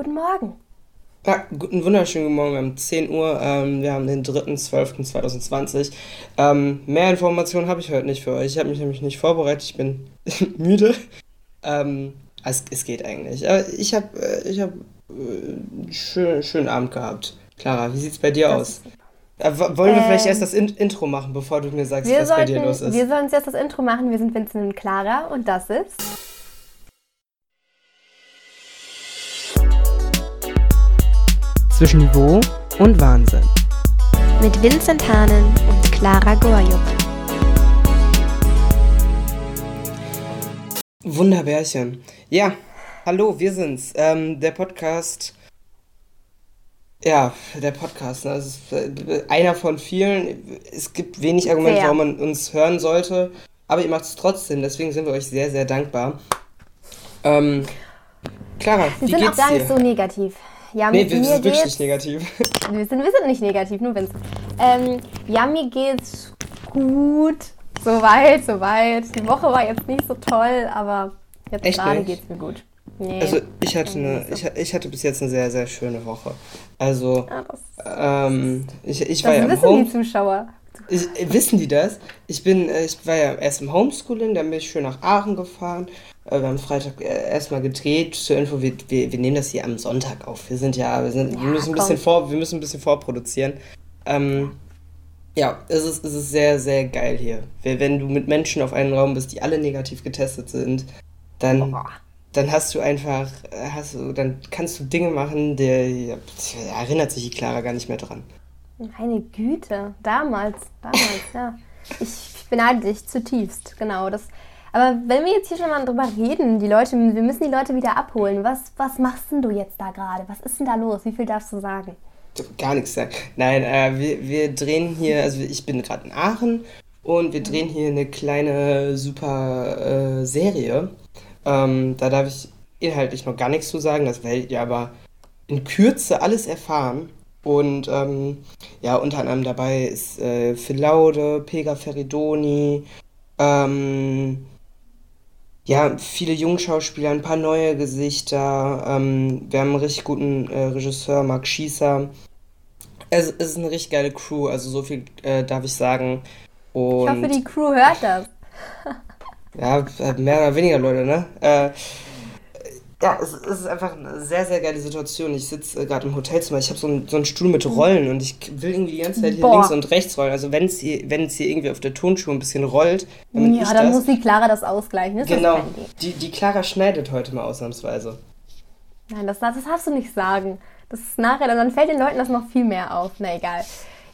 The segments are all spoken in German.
Guten Morgen. Ja, guten wunderschönen guten Morgen. Wir haben 10 Uhr. Ähm, wir haben den 3.12.2020. Ähm, mehr Informationen habe ich heute nicht für euch. Ich habe mich nämlich nicht vorbereitet. Ich bin müde. Ähm, es, es geht eigentlich. Aber ich habe äh, ich hab, äh, einen schön, schönen Abend gehabt. Clara, wie sieht es bei dir aus? Äh, wollen wir vielleicht erst Ähm, das In Intro machen, bevor du mir sagst, was bei dir sollten, los ist? wir sollen uns erst das Intro machen. Wir sind Vincent und Clara und das ist. Zwischen Niveau und Wahnsinn. mit Vincent Hahnen und Clara Gorjuk. Wunderbärchen. Ja, hallo, wir sind's. Ähm, der Podcast. Ja, der Podcast. Ne? Das ist äh, einer von vielen. Es gibt wenig Argumente, warum man uns hören sollte. Aber ihr macht es trotzdem. Deswegen sind wir euch sehr, sehr dankbar. Ähm, Clara, Wir wie sind auch gar dir? nicht so negativ. Ja, nee, mit wir mir sind wirklich geht's. negativ. Wir sind, wir sind nicht negativ, nur Vincent. Ähm, ja, mir geht's gut. Soweit, soweit. Die Woche war jetzt nicht so toll, aber jetzt Echt gerade nicht? geht's mir gut. Nee. Also ich hatte eine, nicht ich, ich hatte bis jetzt eine sehr, sehr schöne Woche. Also, Ja, das, ähm, ich, ich war ja im wissen Home. die Zuschauer. Ich, wissen die das? Ich bin, äh, ich war ja erst im Homeschooling, dann bin ich schön nach Aachen gefahren. Äh, Wir haben Freitag äh, erstmal gedreht. Zur Info, wir, wir, wir nehmen das hier am Sonntag auf. Wir sind ja, wir sind, wir Ja, müssen ein bisschen vor, wir müssen ein bisschen vorproduzieren. Ähm, ja, es ist, es ist sehr, sehr geil hier. Wenn du mit Menschen auf einem Raum bist, die alle negativ getestet sind, dann, Boah. dann hast du einfach, äh, hast du, dann kannst du Dinge machen, der ja, da erinnert sich die Clara gar nicht mehr dran. Meine Güte, damals, damals, ja. Ich, ich beneide dich zutiefst, genau. Das, aber wenn wir jetzt hier schon mal drüber reden, die Leute, wir müssen die Leute wieder abholen. Was, was machst denn du jetzt da gerade? Was ist denn da los? Wie viel darfst du sagen? Gar nichts sagen. Nein, äh, wir, wir drehen hier, also ich bin gerade in Aachen und wir drehen hier eine kleine super äh, Serie. Ähm, da darf ich inhaltlich noch gar nichts zu sagen, das werdet ihr aber in Kürze alles erfahren. Und ähm, ja, unter anderem dabei ist äh, Phil Laude, Pega Feridoni, ähm, ja, viele Jungschauspieler, ein paar neue Gesichter. Ähm, wir haben einen richtig guten äh, Regisseur, Marc Schießer. Es, es ist eine richtig geile Crew, also so viel äh, darf ich sagen. Ich hoffe, Und die Crew hört das. ja, mehr oder weniger Leute, ne? Äh, ja, es, es ist einfach eine sehr, sehr geile Situation. Ich sitze äh, gerade im Hotelzimmer. Ich habe so, einen- so einen Stuhl mit Rollen und ich will irgendwie die ganze Zeit hier Boah. links und rechts rollen. Also wenn es hier, wenn es hier irgendwie auf der Tonschuhe ein bisschen rollt, ich Ja, dann das. muss die Clara das ausgleichen. Ist Genau, Das Ding. die, die Clara schneidet heute mal ausnahmsweise. Nein, das, das darfst du nicht sagen. Das ist nachher, dann fällt den Leuten das noch viel mehr auf. Na egal.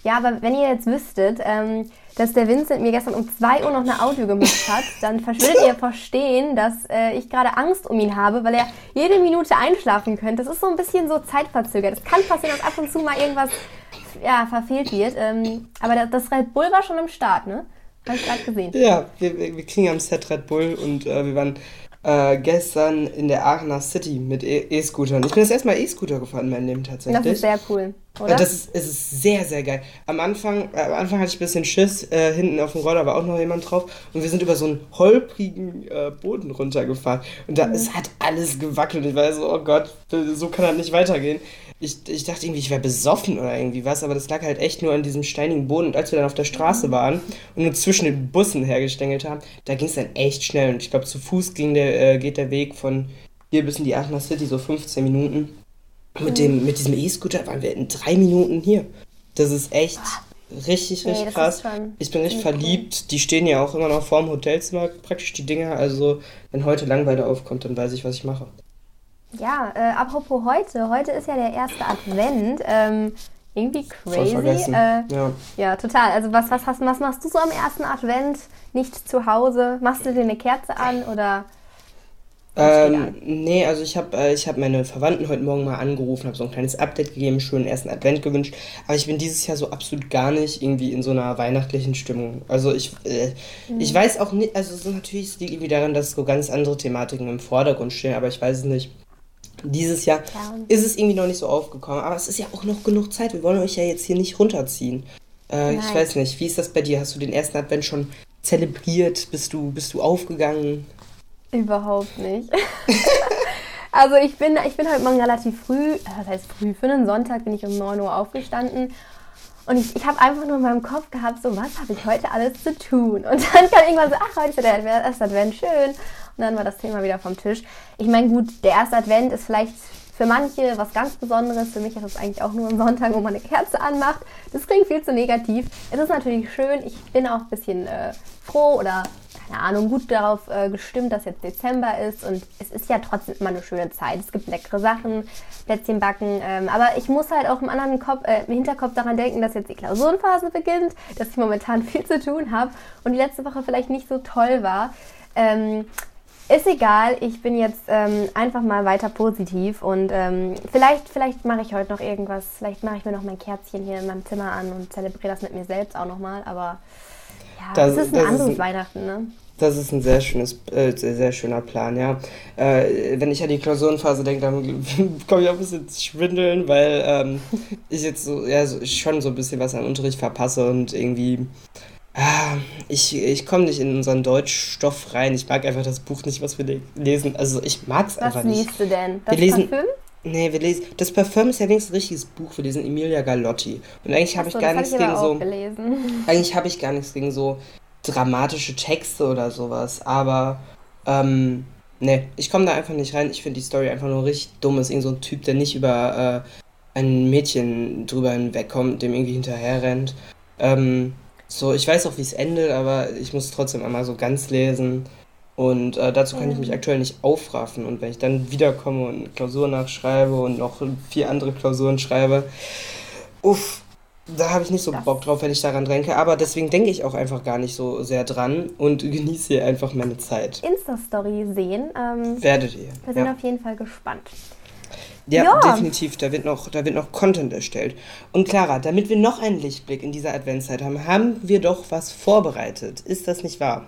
Ja, aber wenn ihr jetzt wüsstet, ähm, dass der Vincent mir gestern um 2 Uhr noch eine Audio gemacht hat, dann würdet ihr verstehen, dass äh, ich gerade Angst um ihn habe, weil er jede Minute einschlafen könnte. Das ist so ein bisschen so zeitverzögert. Es kann passieren, dass ab und zu mal irgendwas ja, verfehlt wird. Ähm, aber das, das Red Bull war schon am Start, ne? Habe ich gerade gesehen. Ja, wir, wir wir kriegen am Set Red Bull und äh, wir waren äh, gestern in der Aachener City mit E- E-Scootern. Ich bin das erste Mal E-Scooter gefahren in meinem Leben tatsächlich. Das ist sehr cool, oder? Das ist, ist sehr, sehr geil. Am Anfang, äh, am Anfang hatte ich ein bisschen Schiss. Äh, hinten auf dem Roller war auch noch jemand drauf. Und wir sind über so einen holprigen äh, Boden runtergefahren. Und da, es hat alles gewackelt. Ich war so, oh Gott, so kann das nicht weitergehen. Ich, ich dachte irgendwie, ich wäre besoffen oder irgendwie was. Aber das lag halt echt nur an diesem steinigen Boden. Und als wir dann auf der Straße waren und nur zwischen den Bussen hergestängelt haben, da ging es dann echt schnell. Und ich glaube, zu Fuß ging der, äh, geht der Weg von hier bis in die Aachener City so 15 Minuten. Mit, dem, mit diesem E-Scooter waren wir in drei Minuten hier. Das ist echt richtig, Nee, richtig das krass. Ich bin richtig ziemlich cool. verliebt. Die stehen ja auch immer noch vorm Hotelzimmer, praktisch die Dinger. Also, wenn heute Langeweile aufkommt, dann weiß ich, was ich mache. Ja, äh, apropos heute. Heute ist ja der erste Advent. Ähm, irgendwie crazy. Äh, ja. ja, total. Also was, was, hast, was machst du so am ersten Advent? Nicht zu Hause? Machst du dir eine Kerze an oder Ähm, nee, also ich habe äh, ich hab meine Verwandten heute Morgen mal angerufen, habe so ein kleines Update gegeben, schönen ersten Advent gewünscht. Aber ich bin dieses Jahr so absolut gar nicht irgendwie in so einer weihnachtlichen Stimmung. Also ich, äh, ich weiß auch nicht, also so natürlich es liegt irgendwie daran, dass so ganz andere Thematiken im Vordergrund stehen, aber ich weiß es nicht. Dieses Jahr Ja. ist es irgendwie noch nicht so aufgekommen, aber es ist ja auch noch genug Zeit. Wir wollen euch ja jetzt hier nicht runterziehen. Äh, ich weiß nicht, wie ist das bei dir? Hast du den ersten Advent schon zelebriert? Bist du, bist du aufgegangen? Überhaupt nicht. Also ich bin, ich bin heute Morgen relativ früh, was heißt früh, für einen Sonntag bin ich um 9 Uhr aufgestanden und ich, ich habe einfach nur in meinem Kopf gehabt, so, was habe ich heute alles zu tun? Und dann kam irgendwann so, ach, heute ist der erste Advent, schön. Und dann war das Thema wieder vom Tisch. Ich meine, gut, der erste Advent ist vielleicht für manche was ganz Besonderes. Für mich ist es eigentlich auch nur ein Sonntag, wo man eine Kerze anmacht. Das klingt viel zu negativ. Es ist natürlich schön. Ich bin auch ein bisschen äh, froh oder keine Ahnung, gut darauf äh, gestimmt, dass jetzt Dezember ist und es ist ja trotzdem immer eine schöne Zeit. Es gibt leckere Sachen, Plätzchen backen, ähm, aber ich muss halt auch im anderen Kopf, äh, im Hinterkopf daran denken, dass jetzt die Klausurenphase beginnt, dass ich momentan viel zu tun habe und die letzte Woche vielleicht nicht so toll war. Ähm, ist egal, ich bin jetzt ähm, einfach mal weiter positiv und ähm, vielleicht, vielleicht mache ich heute noch irgendwas, vielleicht mache ich mir noch mein Kerzchen hier in meinem Zimmer an und zelebriere das mit mir selbst auch nochmal, aber ja, das, das ist ein anderes ist ein, Weihnachten, ne? Das ist ein sehr schönes, äh, sehr, sehr schöner Plan, ja. Äh, wenn ich an die Klausurenphase denke, dann komme ich auch ein bisschen Schwindeln, weil ähm, ich jetzt so, ja, so, schon so ein bisschen was an Unterricht verpasse und irgendwie Ah, ich, ich komme nicht in unseren Deutschstoff rein. Ich mag einfach das Buch nicht, was wir lesen. Also ich mag es einfach nicht. Was liest du denn? Das wir lesen, Parfüm? Nee, wir lesen. Das Parfüm ist ja wenigstens ein richtiges Buch. Wir lesen Emilia Galotti. Und eigentlich habe ich gar nichts gegen so. Gelesen. Eigentlich habe ich gar nichts gegen so dramatische Texte oder sowas. Aber ähm, nee, ich komme da einfach nicht rein. Ich finde die Story einfach nur richtig dumm. Ist irgend so ein Typ, der nicht über äh, ein Mädchen drüber hinwegkommt, dem irgendwie hinterher rennt. Ähm, so, ich weiß auch, wie es endet, aber ich muss trotzdem einmal so ganz lesen. Und äh, dazu kann ich mich aktuell nicht aufraffen. Und wenn ich dann wiederkomme und Klausur nachschreibe und noch vier andere Klausuren schreibe, uff, da habe ich nicht so Bock drauf, wenn ich daran denke. Aber deswegen denke ich auch einfach gar nicht so sehr dran und genieße hier einfach meine Zeit. Insta-Story sehen. Ähm, Werdet ihr. Wir sind ja. auf jeden Fall gespannt. Ja, ja, definitiv. Da wird, noch, da wird noch Content erstellt. Und Clara, damit wir noch einen Lichtblick in dieser Adventszeit haben, haben wir doch was vorbereitet. Ist das nicht wahr?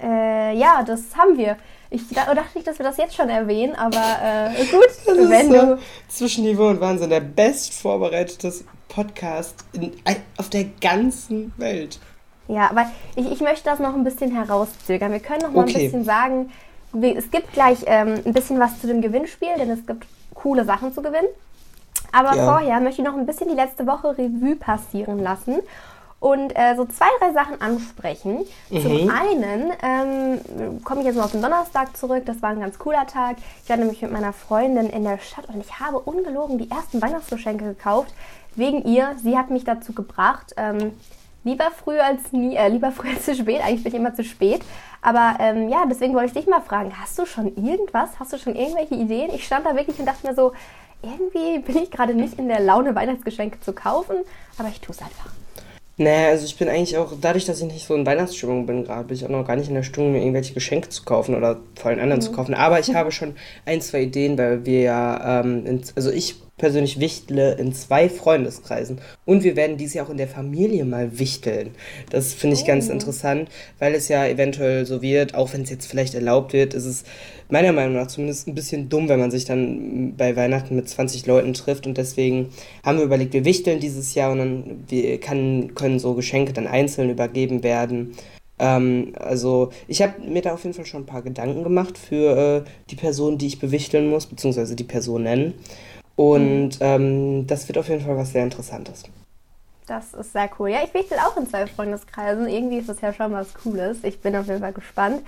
Äh, ja, das haben wir. Ich dachte nicht, dass wir das jetzt schon erwähnen, aber äh, gut, das wenn ist du. Zwischenniveau und Wahnsinn, der best vorbereitete Podcast in, auf der ganzen Welt. Ja, aber ich, ich möchte das noch ein bisschen herauszögern. Wir können noch mal okay. ein bisschen sagen, es gibt gleich ähm, ein bisschen was zu dem Gewinnspiel, denn es gibt coole Sachen zu gewinnen. Aber ja. vorher möchte ich noch ein bisschen die letzte Woche Revue passieren lassen und äh, so zwei, drei Sachen ansprechen. Mhm. Zum einen ähm, komme ich jetzt mal auf den Donnerstag zurück. Das war ein ganz cooler Tag. Ich war nämlich mit meiner Freundin in der Stadt und ich habe ungelogen die ersten Weihnachtsgeschenke gekauft wegen ihr. Sie hat mich dazu gebracht. Ähm, lieber früh als nie, äh, lieber früh als zu spät. Eigentlich bin ich immer zu spät. Aber ähm, ja, deswegen wollte ich dich mal fragen, hast du schon irgendwas? Hast du schon irgendwelche Ideen? Ich stand da wirklich und dachte mir so, irgendwie bin ich gerade nicht in der Laune, Weihnachtsgeschenke zu kaufen, aber ich tue es einfach. Naja, also ich bin eigentlich auch, dadurch, dass ich nicht so in Weihnachtsstimmung bin gerade, bin ich auch noch gar nicht in der Stimmung, mir irgendwelche Geschenke zu kaufen oder vor allem anderen mhm. zu kaufen. Aber ich habe schon ein, zwei Ideen, weil wir ja, ähm, also ich persönlich wichtle in zwei Freundeskreisen. Und wir werden dieses Jahr auch in der Familie mal wichteln. Das finde ich oh. ganz interessant, weil es ja eventuell so wird, auch wenn es jetzt vielleicht erlaubt wird, ist es meiner Meinung nach zumindest ein bisschen dumm, wenn man sich dann bei Weihnachten mit 20 Leuten trifft. Und deswegen haben wir überlegt, wir wichteln dieses Jahr und dann wir kann, können so Geschenke dann einzeln übergeben werden. Ähm, also ich habe mir da auf jeden Fall schon ein paar Gedanken gemacht für äh, die Person, die ich bewichteln muss, beziehungsweise die Personen. Und mhm. ähm, das wird auf jeden Fall was sehr Interessantes. Das ist sehr cool. Ja, ich wichtel auch in zwei Freundeskreisen. Irgendwie ist das ja schon was Cooles. Ich bin auf jeden Fall gespannt.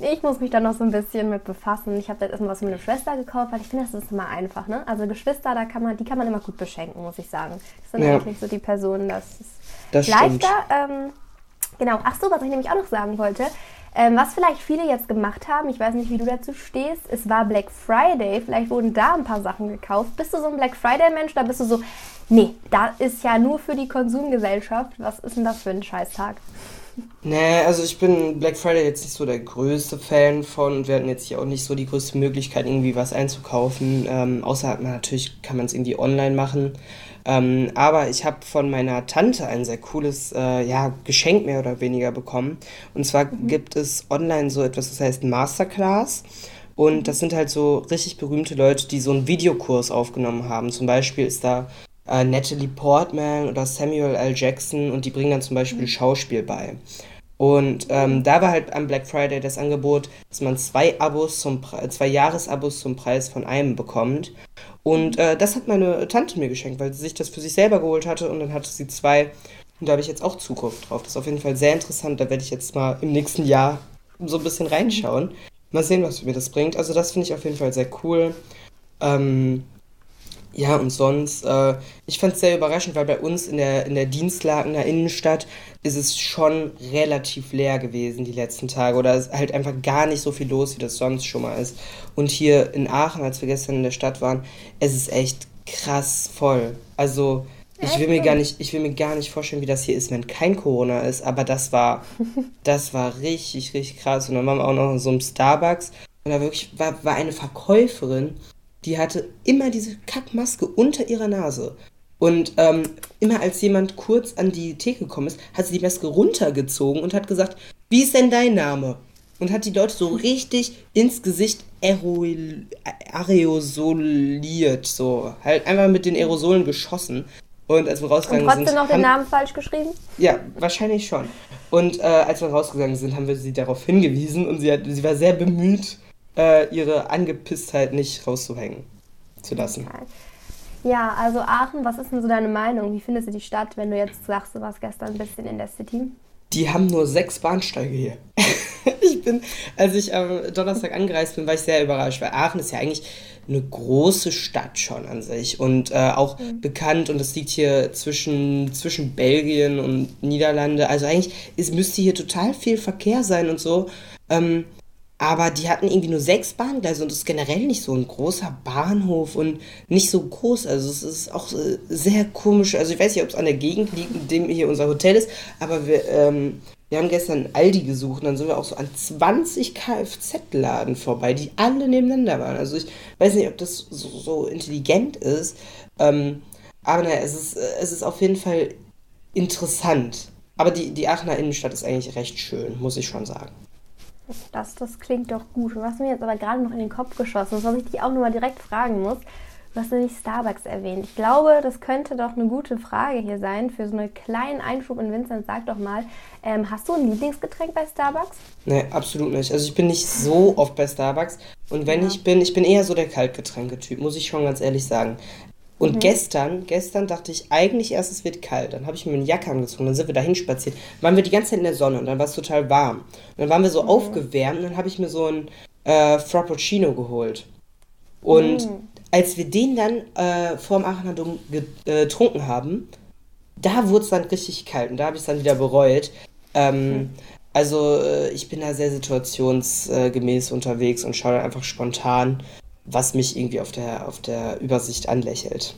Ich muss mich da noch so ein bisschen mit befassen. Ich habe jetzt erstmal was für meine Schwester gekauft, weil ich finde, das ist immer einfach. Ne? Also Geschwister, da kann man, die kann man immer gut beschenken, muss ich sagen. Das sind ja. eigentlich so die Personen, das ist das leichter. Ähm, genau. Ach so, was ich nämlich auch noch sagen wollte. Ähm, was vielleicht viele jetzt gemacht haben, ich weiß nicht, wie du dazu stehst, es war Black Friday, vielleicht wurden da ein paar Sachen gekauft. Bist du so ein Black Friday-Mensch? Da bist du so, nee, da ist ja nur für die Konsumgesellschaft. Was ist denn das für ein Scheißtag? Nee, also ich bin Black Friday jetzt nicht so der größte Fan von und wir hatten jetzt hier auch nicht so die größte Möglichkeit, irgendwie was einzukaufen. Ähm, außer man natürlich kann man es irgendwie online machen. Ähm, aber ich habe von meiner Tante ein sehr cooles äh, ja, Geschenk mehr oder weniger bekommen. Und zwar mhm. gibt es online so etwas, das heißt Masterclass. Und das sind halt so richtig berühmte Leute, die so einen Videokurs aufgenommen haben. Zum Beispiel ist da äh, Natalie Portman oder Samuel L. Jackson und die bringen dann zum Beispiel mhm. Schauspiel bei. Und ähm, da war halt am Black Friday das Angebot, dass man zwei Abos zum Pre zwei Jahresabos zum Preis von einem bekommt. Und äh, das hat meine Tante mir geschenkt, weil sie sich das für sich selber geholt hatte und dann hatte sie zwei. Und da habe ich jetzt auch Zukunft drauf. Das ist auf jeden Fall sehr interessant. Da werde ich jetzt mal im nächsten Jahr so ein bisschen reinschauen. Mal sehen, was mir das bringt. Also das finde ich auf jeden Fall sehr cool. Ähm, ja, und sonst, äh, ich fand es sehr überraschend, weil bei uns in der, in der der Innenstadt ist es schon relativ leer gewesen die letzten Tage. Oder es ist halt einfach gar nicht so viel los, wie das sonst schon mal ist. Und hier in Aachen, als wir gestern in der Stadt waren, es ist echt krass voll. Also, ich will mir gar nicht, ich will mir gar nicht vorstellen, wie das hier ist, wenn kein Corona ist. Aber das war, das war richtig, richtig krass. Und dann waren wir auch noch in so einem Starbucks. Und da wirklich war, war eine Verkäuferin, die hatte immer diese Kackmaske unter ihrer Nase. Und ähm, immer als jemand kurz an die Theke gekommen ist, hat sie die Maske runtergezogen und hat gesagt, wie ist denn dein Name? Und hat die Leute so richtig ins Gesicht aerosoliert, so halt einfach mit den Aerosolen geschossen. Und als wir rausgegangen Und trotzdem sind. noch den haben- Namen falsch geschrieben? ja, wahrscheinlich schon. Und äh, als wir rausgegangen sind, haben wir sie darauf hingewiesen und sie, hat, sie war sehr bemüht, äh, ihre Angepisstheit nicht rauszuhängen zu lassen. Ja, also Aachen, was ist denn so deine Meinung? Wie findest du die Stadt, wenn du jetzt sagst, du warst gestern ein bisschen in der City? Die haben nur sechs Bahnsteige hier. ich bin, als ich am Donnerstag angereist bin, war ich sehr überrascht, weil Aachen ist ja eigentlich eine große Stadt schon an sich und äh, auch bekannt und das liegt hier zwischen, zwischen Belgien und Niederlande. Also eigentlich es müsste hier total viel Verkehr sein und so. Ähm, aber die hatten irgendwie nur sechs Bahngleise und es ist generell nicht so ein großer Bahnhof und nicht so groß. Also es ist auch äh, sehr komisch. Also ich weiß nicht, ob es an der Gegend liegt, in dem hier unser Hotel ist, aber wir, ähm, wir haben gestern Aldi gesucht und dann sind wir auch so an 20 Kfz-Laden vorbei, die alle nebeneinander waren. Also ich weiß nicht, ob das so, so intelligent ist. Ähm, aber naja, es ist, äh, es ist auf jeden Fall interessant. Aber die, die Aachener Innenstadt ist eigentlich recht schön, muss ich schon sagen. Das, das klingt doch gut. Du hast mir jetzt aber gerade noch in den Kopf geschossen, das, was ich dich auch nur mal direkt fragen muss. Du hast nämlich Starbucks erwähnt. Ich glaube, das könnte doch eine gute Frage hier sein für so einen kleinen Einschub in Vincent. Sag doch mal, ähm, hast du ein Lieblingsgetränk bei Starbucks? Nee, absolut nicht. Also ich bin nicht so oft bei Starbucks. Und wenn Ja. ich bin, ich bin eher so der Kaltgetränke-Typ, muss ich schon ganz ehrlich sagen. Und gestern, gestern dachte ich eigentlich erst, es wird kalt. Dann habe ich mir eine Jacke angezogen, dann sind wir dahin spaziert. Waren wir die ganze Zeit in der Sonne und dann war es total warm. Und dann waren wir so aufgewärmt und dann habe ich mir so ein äh, Frappuccino geholt. Und als wir den dann äh, vorm Aachener Dom äh, getrunken haben, da wurde es dann richtig kalt und da habe ich es dann wieder bereut. Ähm, Also äh, ich bin da sehr situationsgemäß unterwegs und schaue dann einfach spontan, was mich irgendwie auf der, auf der Übersicht anlächelt.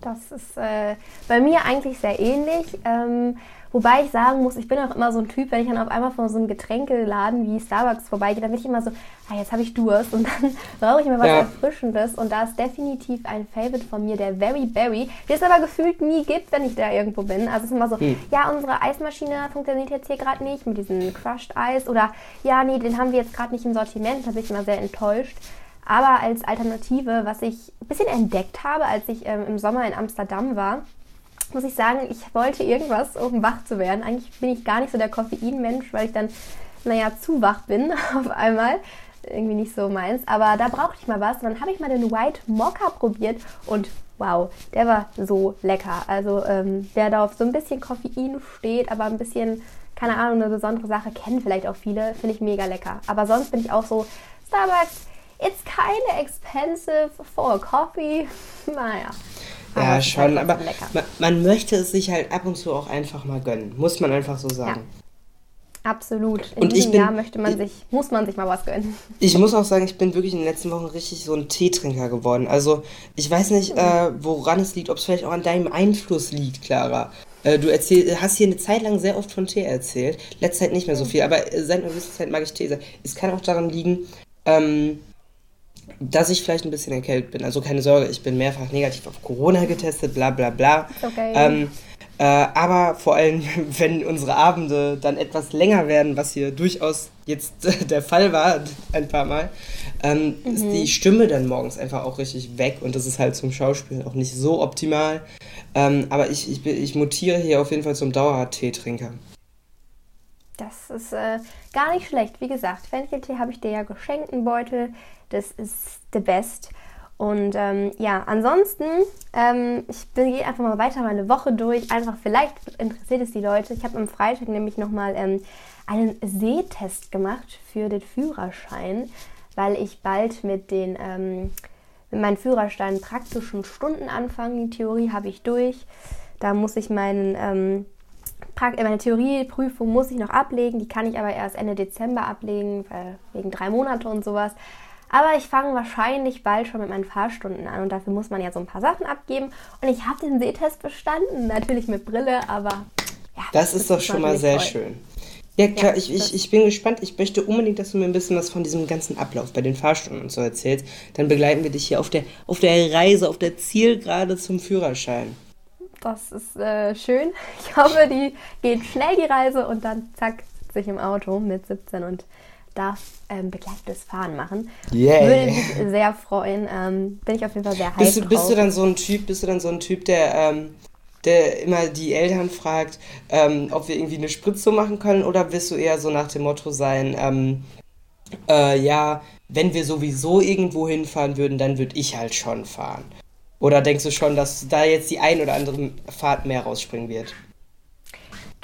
Das ist äh, bei mir eigentlich sehr ähnlich. Ähm, wobei ich sagen muss, ich bin auch immer so ein Typ, wenn ich dann auf einmal von so einem Getränkeladen wie Starbucks vorbeigehe, dann bin ich immer so, ah, jetzt habe ich Durst und dann brauche ich mir was Ja. Erfrischendes. Und da ist definitiv ein Favorite von mir, der Very Berry, den es aber gefühlt nie gibt, wenn ich da irgendwo bin. Also es ist immer so, ja, unsere Eismaschine funktioniert jetzt hier gerade nicht mit diesem Crushed Eis oder ja, nee, den haben wir jetzt gerade nicht im Sortiment. Da bin ich immer sehr enttäuscht. Aber als Alternative, was ich ein bisschen entdeckt habe, als ich ähm, im Sommer in Amsterdam war, muss ich sagen, ich wollte irgendwas, um wach zu werden. Eigentlich bin ich gar nicht so der Koffeinmensch, weil ich dann, naja, zu wach bin auf einmal. Irgendwie nicht so meins. Aber da brauchte ich mal was. Und dann habe ich mal den White Mocha probiert und wow, der war so lecker. Also ähm, wer da auf so ein bisschen Koffein steht, aber ein bisschen, keine Ahnung, eine besondere Sache, kennen vielleicht auch viele, finde ich mega lecker. Aber sonst bin ich auch so, Starbucks, it's kinda expensive for a coffee. Naja. Aber Ja, schon, halt aber man, man möchte es sich halt ab und zu auch einfach mal gönnen. Muss man einfach so sagen. Absolut. In Und ich diesem bin- Jahr möchte man sich, muss man sich mal was gönnen. Ich muss auch sagen, ich bin wirklich in den letzten Wochen richtig so ein Teetrinker geworden. Also ich weiß nicht, äh, woran es liegt, ob es vielleicht auch an deinem Einfluss liegt, Clara. Äh, du erzähl, hast hier eine Zeit lang sehr oft von Tee erzählt. Letzte Zeit nicht mehr so viel, aber äh, seit einer gewissen Zeit mag ich Tee sehr. Es kann auch daran liegen, ähm, dass ich vielleicht ein bisschen erkältet bin. Also keine Sorge, ich bin mehrfach negativ auf Corona getestet, bla bla bla. Okay. Ähm, äh, aber vor allem, wenn unsere Abende dann etwas länger werden, was hier durchaus jetzt der Fall war, ein paar Mal, ähm, ist die Stimme dann morgens einfach auch richtig weg und das ist halt zum Schauspielen auch nicht so optimal. Ähm, aber ich, ich, ich mutiere hier auf jeden Fall zum Dauerteetrinker. Das ist äh, gar nicht schlecht. Wie gesagt, Fencheltee habe ich dir ja geschenkt, einen Beutel. Das ist the best. Und ähm, ja, ansonsten, ähm, ich gehe einfach mal weiter meine Woche durch. Einfach, vielleicht interessiert es die Leute. Ich habe am Freitag nämlich nochmal ähm, einen Sehtest gemacht für den Führerschein, weil ich bald mit den ähm, mit meinen Führerschein praktischen Stunden anfange. Die Theorie habe ich durch. Da muss ich meinen ähm, äh, meine Theorieprüfung muss ich noch ablegen, die kann ich aber erst Ende Dezember ablegen, weil wegen drei Monate und sowas. Aber ich fange wahrscheinlich bald schon mit meinen Fahrstunden an und dafür muss man ja so ein paar Sachen abgeben. Und ich habe den Sehtest bestanden, natürlich mit Brille, aber ja. Das, das ist doch schon mal sehr toll. schön. Ja, klar, ja, ich, ich, ich bin gespannt. Ich möchte unbedingt, dass du mir ein bisschen was von diesem ganzen Ablauf bei den Fahrstunden und so erzählst. Dann begleiten wir dich hier auf der, auf der Reise, auf der Zielgerade zum Führerschein. Das ist äh, schön. Ich hoffe, die geht schnell, die Reise, und dann zack, sitze ich im Auto mit 17 und darf ähm, begleitetes Fahren machen. Yeah. Würde mich sehr freuen. Ähm, bin ich auf jeden Fall sehr heiß bist du, bist du dann so ein Typ, bist du dann so ein Typ, der, ähm, der immer die Eltern fragt, ähm, ob wir irgendwie eine Spritzung machen können oder wirst du eher so nach dem Motto sein, ähm, äh, ja, wenn wir sowieso irgendwo hinfahren würden, dann würde ich halt schon fahren. Oder denkst du schon, dass da jetzt die ein oder andere Fahrt mehr rausspringen wird?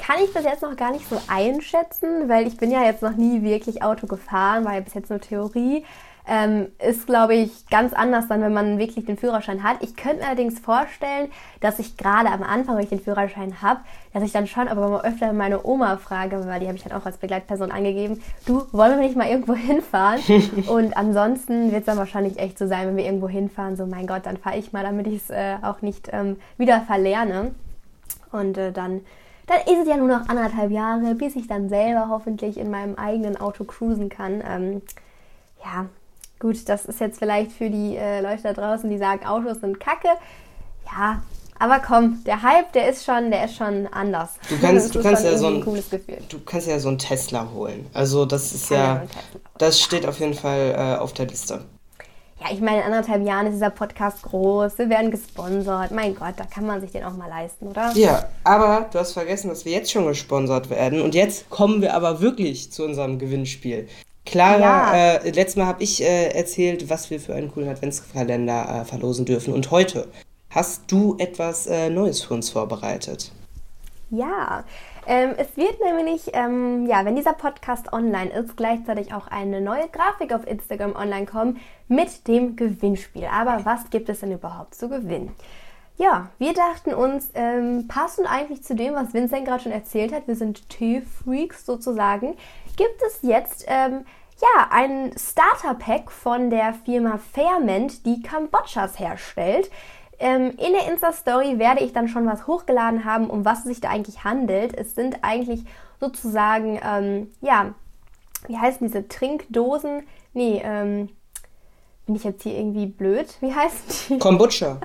kann ich das jetzt noch gar nicht so einschätzen, weil ich bin ja jetzt noch nie wirklich Auto gefahren, war ja bis jetzt nur Theorie. Ähm, ist, glaube ich, ganz anders dann, wenn man wirklich den Führerschein hat. Ich könnte mir allerdings vorstellen, dass ich gerade am Anfang, wenn ich den Führerschein habe, dass ich dann schon aber mal öfter meine Oma frage, weil die habe ich dann auch als Begleitperson angegeben, du, wollen wir nicht mal irgendwo hinfahren? Und ansonsten wird es dann wahrscheinlich echt so sein, wenn wir irgendwo hinfahren, so mein Gott, dann fahre ich mal, damit ich es äh, auch nicht ähm, wieder verlerne. Und äh, dann dann ist es ja nur noch anderthalb Jahre, bis ich dann selber hoffentlich in meinem eigenen Auto cruisen kann. Ähm, ja, gut, das ist jetzt vielleicht für die äh, Leute da draußen, die sagen, Autos sind kacke. Ja, aber komm, der Hype, der ist schon, der ist schon anders. Du kannst, du kannst ja so ein, ein du kannst ja so einen Tesla holen. Also das ist ja, das steht auf jeden Fall äh, auf der Liste. Ja, ich meine, in anderthalb Jahren ist dieser Podcast groß, wir werden gesponsert. Mein Gott, da kann man sich den auch mal leisten, oder? Ja, aber du hast vergessen, dass wir jetzt schon gesponsert werden. Und jetzt kommen wir aber wirklich zu unserem Gewinnspiel. Clara, ja. äh, letztes Mal habe ich äh, erzählt, was wir für einen coolen Adventskalender äh, verlosen dürfen. Und heute hast du etwas äh, Neues für uns vorbereitet. Ja, ähm, es wird nämlich, ähm, ja, wenn dieser Podcast online ist, gleichzeitig auch eine neue Grafik auf Instagram online kommen mit dem Gewinnspiel. Aber was gibt es denn überhaupt zu gewinnen? Ja, wir dachten uns, ähm, passend eigentlich zu dem, was Vincent gerade schon erzählt hat, wir sind Tee-Freaks sozusagen, gibt es jetzt ähm, ja, ein Starter-Pack von der Firma Fairment, die Kambodschas herstellt. Ähm, in der Insta-Story werde ich dann schon was hochgeladen haben, um was es sich da eigentlich handelt. Es sind eigentlich sozusagen, ähm, ja, wie heißen diese Trinkdosen? Nee, ähm, bin ich jetzt hier irgendwie blöd? Wie heißen die? Kombucha.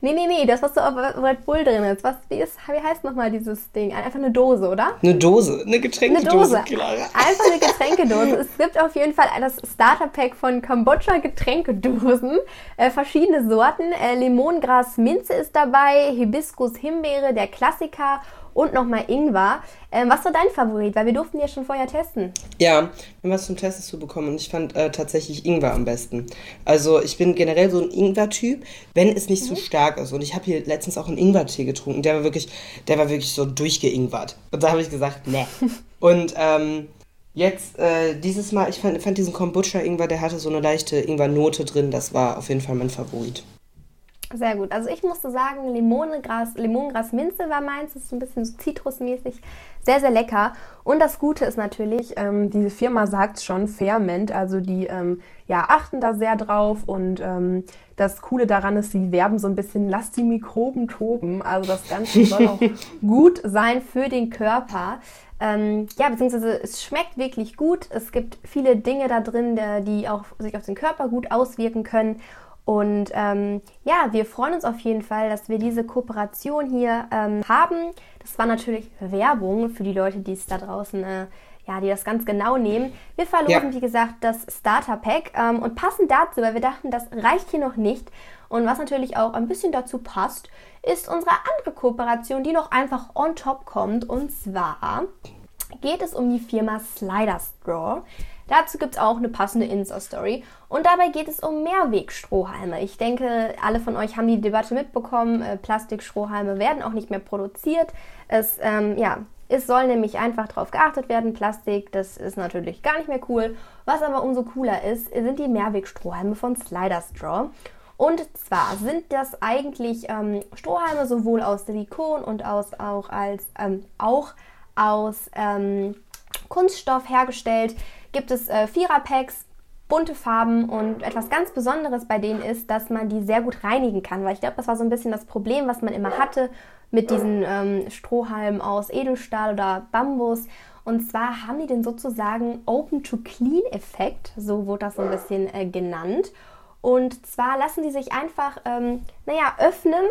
Nee, nee, nee, das, was so auf Red Bull drin ist. Was, wie, ist, wie heißt nochmal dieses Ding? Einfach eine Dose, oder? Eine Dose, eine Getränkedose. Eine Dose. Einfach eine Getränkedose. es gibt auf jeden Fall das Starter-Pack von Kambodscha Getränkedosen. Äh, verschiedene Sorten. Äh, Limongras Minze ist dabei, Hibiskus Himbeere, der Klassiker und nochmal Ingwer. Ähm, was war dein Favorit? Weil wir durften ja schon vorher testen. Ja, wir haben was zum Testen zu bekommen und ich fand äh, tatsächlich Ingwer am besten. Also ich bin generell so ein Ingwer-Typ, wenn es nicht mhm. so stark ist. Und ich habe hier letztens auch einen Ingwer-Tee getrunken, der war wirklich, der war wirklich so durchgeingwert. Und da habe ich gesagt, ne. und ähm, Jetzt, äh, dieses Mal, ich fand, fand diesen Kombucha-Ingwer, der hatte so eine leichte Ingwer-Note drin. Das war auf jeden Fall mein Favorit. Sehr gut. Also ich musste sagen, Limonengras, Limongras Minze war meins. Das ist ein bisschen so zitrusmäßig. Sehr, sehr lecker. Und das Gute ist natürlich, ähm, diese Firma sagt schon Fairment. Also die ähm, ja, achten da sehr drauf. Und ähm, das Coole daran ist, sie werben so ein bisschen, lass die Mikroben toben. Also das Ganze soll auch gut sein für den Körper. Ähm, ja, beziehungsweise es schmeckt wirklich gut. Es gibt viele Dinge da drin, die auch sich auf den Körper gut auswirken können. Und ähm, ja, wir freuen uns auf jeden Fall, dass wir diese Kooperation hier ähm, haben. Das war natürlich Werbung für die Leute, die es da draußen, äh, ja, die das ganz genau nehmen. Wir verlosen, ja. wie gesagt, das Starter Pack ähm, und passend dazu, weil wir dachten, das reicht hier noch nicht. Und was natürlich auch ein bisschen dazu passt, ist unsere andere Kooperation, die noch einfach on top kommt. Und zwar geht es um die Firma Slider Straw. Dazu gibt es auch eine passende Insta-Story. Und dabei geht es um Mehrwegstrohhalme. Ich denke, alle von euch haben die Debatte mitbekommen. Äh, Plastikstrohhalme werden auch nicht mehr produziert. Es, ähm, ja, es soll nämlich einfach darauf geachtet werden. Plastik, das ist natürlich gar nicht mehr cool. Was aber umso cooler ist, sind die Mehrwegstrohhalme von Slider Straw. Und zwar sind das eigentlich ähm, Strohhalme sowohl aus Silikon und aus, auch, als, ähm, auch aus ähm, Kunststoff hergestellt. Gibt es äh, Vierer-Packs, bunte Farben und etwas ganz Besonderes bei denen ist, dass man die sehr gut reinigen kann, weil ich glaube, das war so ein bisschen das Problem, was man immer hatte mit diesen ähm, Strohhalmen aus Edelstahl oder Bambus. Und zwar haben die den sozusagen Open-to-Clean-Effekt, so wurde das so ein bisschen äh, genannt. Und zwar lassen die sich einfach, ähm, naja, öffnen,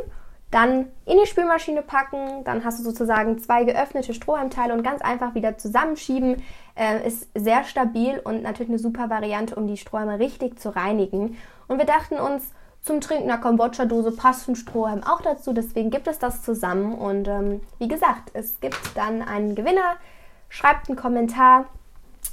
dann in die Spülmaschine packen, dann hast du sozusagen zwei geöffnete Strohhalmteile und ganz einfach wieder zusammenschieben. Äh, ist sehr stabil und natürlich eine super Variante, um die Strohhalme richtig zu reinigen. Und wir dachten uns, zum Trinken einer Kambodscha-Dose passt ein Strohhalm auch dazu, deswegen gibt es das zusammen. Und ähm, wie gesagt, es gibt dann einen Gewinner. Schreibt einen Kommentar,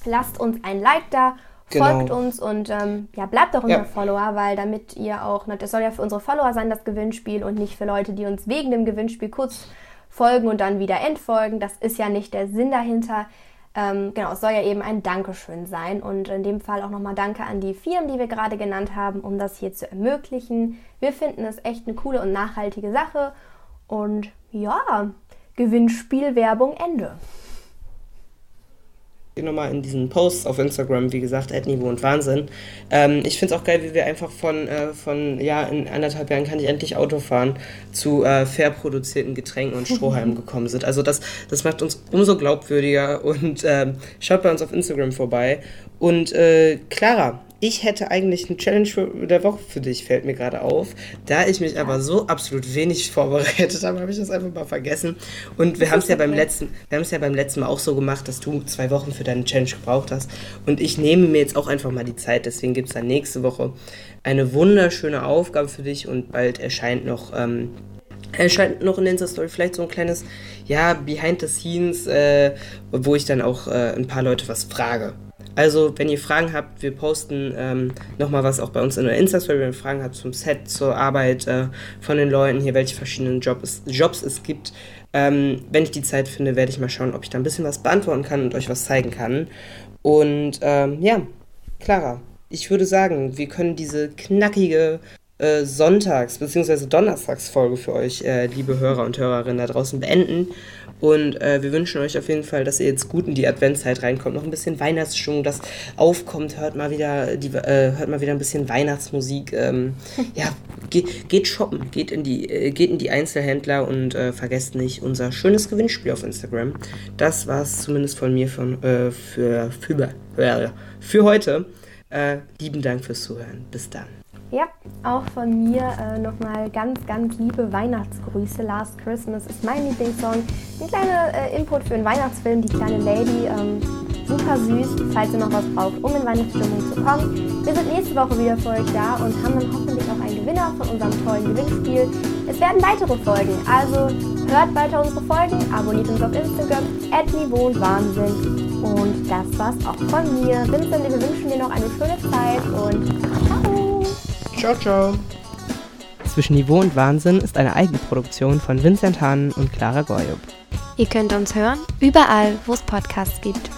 lasst uns ein Like da Genau. Folgt uns und ähm, ja, bleibt auch unser ja. Follower, weil damit ihr auch, das soll ja für unsere Follower sein, das Gewinnspiel und nicht für Leute, die uns wegen dem Gewinnspiel kurz folgen und dann wieder entfolgen. Das ist ja nicht der Sinn dahinter. Ähm, genau, es soll ja eben ein Dankeschön sein. Und in dem Fall auch nochmal Danke an die Firmen, die wir gerade genannt haben, um das hier zu ermöglichen. Wir finden es echt eine coole und nachhaltige Sache. Und ja, Gewinnspielwerbung Ende nochmal in diesen Posts auf Instagram, wie gesagt, Niveau und Wahnsinn. Ähm, ich finde es auch geil, wie wir einfach von, äh, von, ja, in anderthalb Jahren kann ich endlich Auto fahren, zu äh, fair produzierten Getränken und Strohhalmen gekommen sind. Also das, das macht uns umso glaubwürdiger und ähm, schaut bei uns auf Instagram vorbei. Und äh, Clara, ich hätte eigentlich eine Challenge der Woche für dich, fällt mir gerade auf. Da ich mich aber so absolut wenig vorbereitet habe, habe ich das einfach mal vergessen. Und wir haben es ja beim letzten, wir haben es ja beim letzten Mal auch so gemacht, dass du zwei Wochen für deine Challenge gebraucht hast. Und ich nehme mir jetzt auch einfach mal die Zeit. Deswegen gibt es dann nächste Woche eine wunderschöne Aufgabe für dich und bald erscheint noch. Ähm, erscheint noch in der Insta-Story vielleicht so ein kleines, ja, Behind the Scenes, äh, wo ich dann auch äh, ein paar Leute was frage. Also, wenn ihr Fragen habt, wir posten ähm, nochmal was auch bei uns in der Insta-Story, wenn ihr Fragen habt zum Set, zur Arbeit äh, von den Leuten, hier welche verschiedenen Job es, Jobs es gibt. Ähm, wenn ich die Zeit finde, werde ich mal schauen, ob ich da ein bisschen was beantworten kann und euch was zeigen kann. Und ähm, ja, Clara, ich würde sagen, wir können diese knackige äh, Sonntags- bzw. Donnerstagsfolge für euch, äh, liebe Hörer und Hörerinnen da draußen, beenden. Und äh, wir wünschen euch auf jeden Fall, dass ihr jetzt gut in die Adventszeit reinkommt. Noch ein bisschen Weihnachtsstimmung, das aufkommt. Hört mal wieder, die, äh, hört mal wieder ein bisschen Weihnachtsmusik. Ähm, ja, geht, geht shoppen, geht in die, äh, geht in die Einzelhändler und äh, vergesst nicht unser schönes Gewinnspiel auf Instagram. Das war es zumindest von mir von, äh, für, für, für heute. Lieben Dank fürs Zuhören. Bis dann. Auch von mir äh, nochmal ganz, ganz liebe Weihnachtsgrüße. Last Christmas ist mein Lieblingssong. Ein kleiner äh, Input für einen Weihnachtsfilm, Die kleine Lady. Ähm, super süß, falls ihr noch was braucht, um in Weihnachtsstimmung zu kommen. Wir sind nächste Woche wieder für euch da und haben dann hoffentlich auch einen Gewinner von unserem tollen Gewinnspiel. Es werden weitere Folgen, also hört weiter unsere Folgen, abonniert uns auf Instagram, Niveau und Wahnsinn. Und das war's auch von mir. Vincent, wir wünschen dir noch eine schöne Zeit und! Ciao, ciao. Zwischen Niveau und Wahnsinn ist eine Eigenproduktion von Vincent Hahn und Clara Goyub. Ihr könnt uns hören, überall, wo es Podcasts gibt.